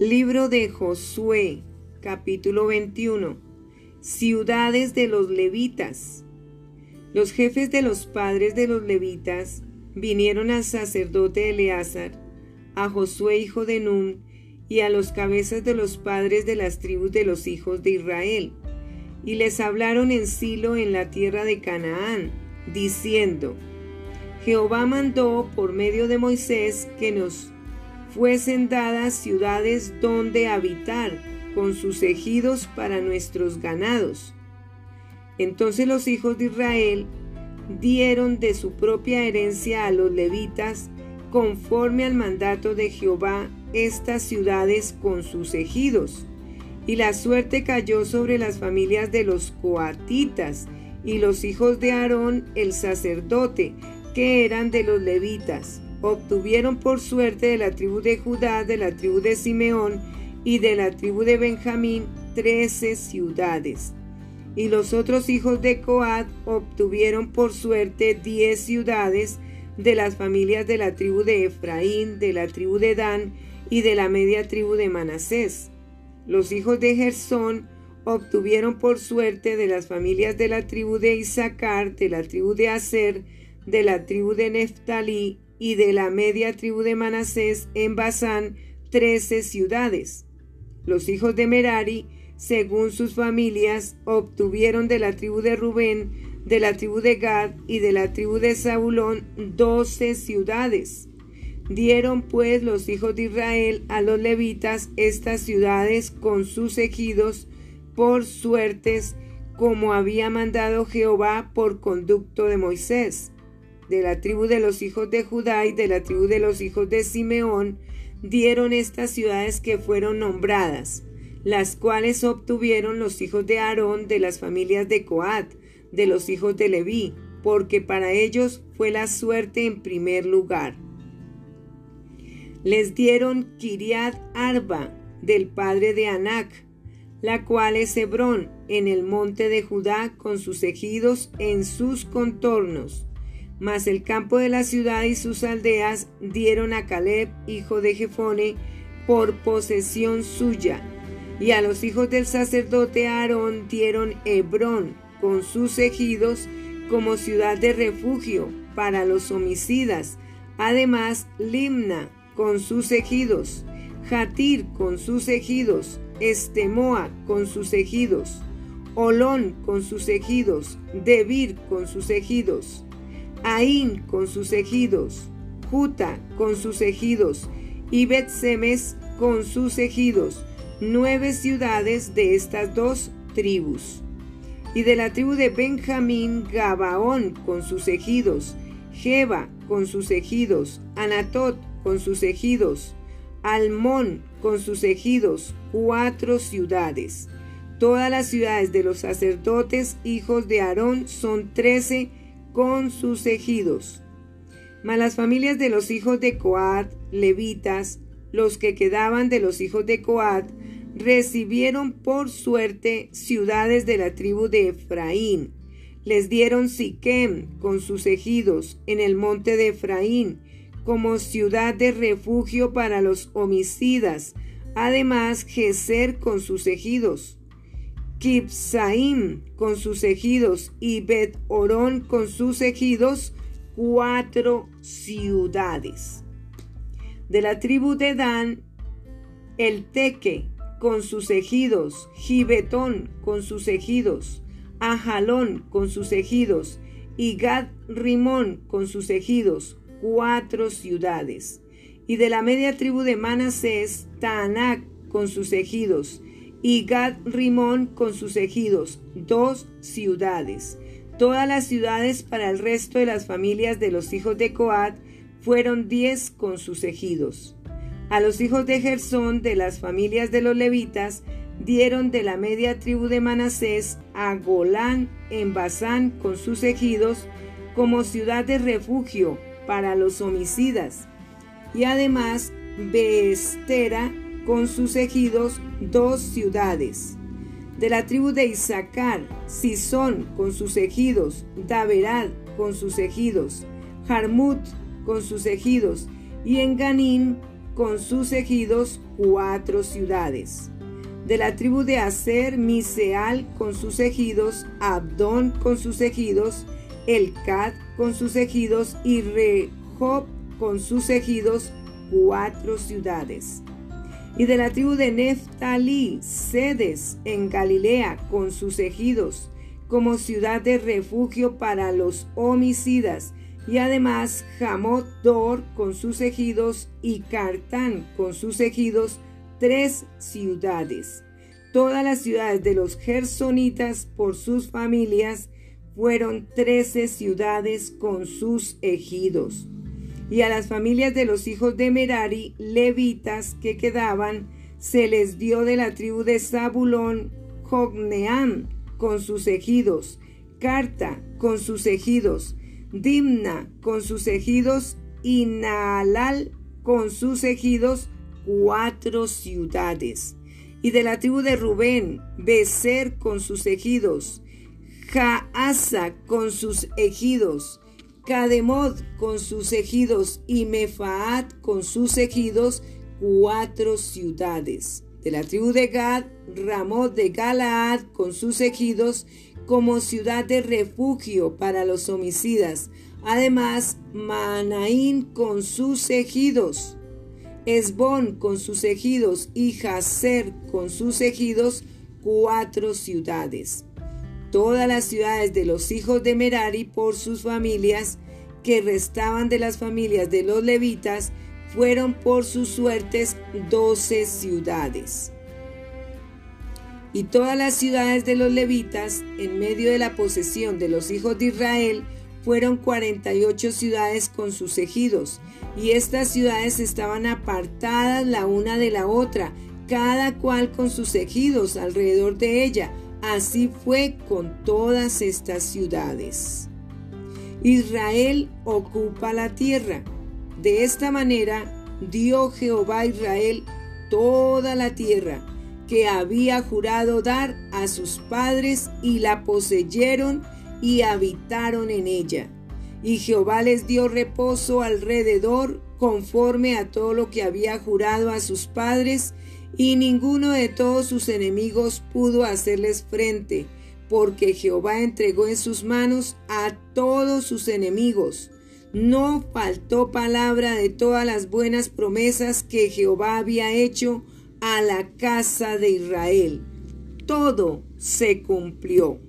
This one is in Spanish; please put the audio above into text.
Libro de Josué, capítulo 21. Ciudades de los levitas. Los jefes de los padres de los levitas vinieron al sacerdote Eleazar, a Josué hijo de Nun, y a los cabezas de los padres de las tribus de los hijos de Israel, y les hablaron en Silo en la tierra de Canaán, diciendo, Jehová mandó por medio de Moisés que nos fuesen dadas ciudades donde habitar, con sus ejidos para nuestros ganados. Entonces los hijos de Israel dieron de su propia herencia a los levitas, conforme al mandato de Jehová, estas ciudades con sus ejidos. Y la suerte cayó sobre las familias de los coatitas y los hijos de Aarón el sacerdote, que eran de los levitas obtuvieron por suerte de la tribu de Judá, de la tribu de Simeón y de la tribu de Benjamín trece ciudades. Y los otros hijos de Coad obtuvieron por suerte diez ciudades de las familias de la tribu de Efraín, de la tribu de Dan y de la media tribu de Manasés. Los hijos de Gersón obtuvieron por suerte de las familias de la tribu de Isaacar, de la tribu de Aser, de la tribu de Neftalí y de la media tribu de Manasés en Basán trece ciudades. Los hijos de Merari, según sus familias, obtuvieron de la tribu de Rubén, de la tribu de Gad y de la tribu de Zabulón doce ciudades. Dieron pues los hijos de Israel a los levitas estas ciudades con sus ejidos por suertes, como había mandado Jehová por conducto de Moisés de la tribu de los hijos de Judá y de la tribu de los hijos de Simeón, dieron estas ciudades que fueron nombradas, las cuales obtuvieron los hijos de Aarón de las familias de Coat, de los hijos de Leví, porque para ellos fue la suerte en primer lugar. Les dieron Kiriat Arba, del padre de Anac, la cual es Hebrón, en el monte de Judá, con sus ejidos en sus contornos mas el campo de la ciudad y sus aldeas dieron a Caleb, hijo de Jefone, por posesión suya. Y a los hijos del sacerdote Aarón dieron Hebrón con sus ejidos como ciudad de refugio para los homicidas. Además, Limna con sus ejidos, Jatir con sus ejidos, Estemoa con sus ejidos, Olón con sus ejidos, Debir con sus ejidos. Aín con sus ejidos, Juta con sus ejidos y Bet-Semes con sus ejidos, nueve ciudades de estas dos tribus. Y de la tribu de Benjamín, Gabaón con sus ejidos, Jeba con sus ejidos, Anatot con sus ejidos, Almón con sus ejidos, cuatro ciudades. Todas las ciudades de los sacerdotes, hijos de Aarón, son trece con sus ejidos. Mas las familias de los hijos de Coat, levitas, los que quedaban de los hijos de Coat, recibieron por suerte ciudades de la tribu de Efraín. Les dieron Siquem con sus ejidos en el monte de Efraín, como ciudad de refugio para los homicidas, además Geser con sus ejidos. Kipsaim con sus ejidos y Bet Orón con sus ejidos, cuatro ciudades. De la tribu de Dan, el Teque con sus ejidos, Gibetón con sus ejidos, Ajalón con sus ejidos y Gad Rimón con sus ejidos, cuatro ciudades. Y de la media tribu de Manasés, Taanac con sus ejidos, y Gad Rimón con sus ejidos, dos ciudades. Todas las ciudades para el resto de las familias de los hijos de Coat fueron diez con sus ejidos. A los hijos de Gersón de las familias de los levitas dieron de la media tribu de Manasés a Golán en Basán con sus ejidos como ciudad de refugio para los homicidas, y además Beestera con sus ejidos dos ciudades. De la tribu de Isaacar, Sison con sus ejidos, Daverad con sus ejidos, Jarmut con sus ejidos, y Enganín con sus ejidos, cuatro ciudades. De la tribu de Aser, Miseal con sus ejidos, Abdón con sus ejidos, Elcad con sus ejidos y Rehob con sus ejidos, cuatro ciudades. Y de la tribu de Neftalí, Sedes en Galilea con sus ejidos, como ciudad de refugio para los homicidas, y además Jamot Dor con sus ejidos y Cartán con sus ejidos, tres ciudades. Todas las ciudades de los gersonitas por sus familias fueron trece ciudades con sus ejidos. Y a las familias de los hijos de Merari, levitas que quedaban, se les dio de la tribu de Zabulón, Jogneam con sus ejidos, Carta con sus ejidos, Dimna con sus ejidos y Naalal con sus ejidos, cuatro ciudades. Y de la tribu de Rubén, Becer con sus ejidos, Jaasa con sus ejidos, Cademod con sus ejidos y Mefaat con sus ejidos, cuatro ciudades. De la tribu de Gad, Ramot de Galaad con sus ejidos como ciudad de refugio para los homicidas. Además, Manaín con sus ejidos. Esbón con sus ejidos y Jazer con sus ejidos, cuatro ciudades. Todas las ciudades de los hijos de Merari por sus familias, que restaban de las familias de los levitas, fueron por sus suertes doce ciudades. Y todas las ciudades de los levitas, en medio de la posesión de los hijos de Israel, fueron 48 ciudades con sus ejidos, y estas ciudades estaban apartadas la una de la otra, cada cual con sus ejidos alrededor de ella. Así fue con todas estas ciudades. Israel ocupa la tierra. De esta manera dio Jehová a Israel toda la tierra que había jurado dar a sus padres y la poseyeron y habitaron en ella. Y Jehová les dio reposo alrededor conforme a todo lo que había jurado a sus padres, y ninguno de todos sus enemigos pudo hacerles frente, porque Jehová entregó en sus manos a todos sus enemigos. No faltó palabra de todas las buenas promesas que Jehová había hecho a la casa de Israel. Todo se cumplió.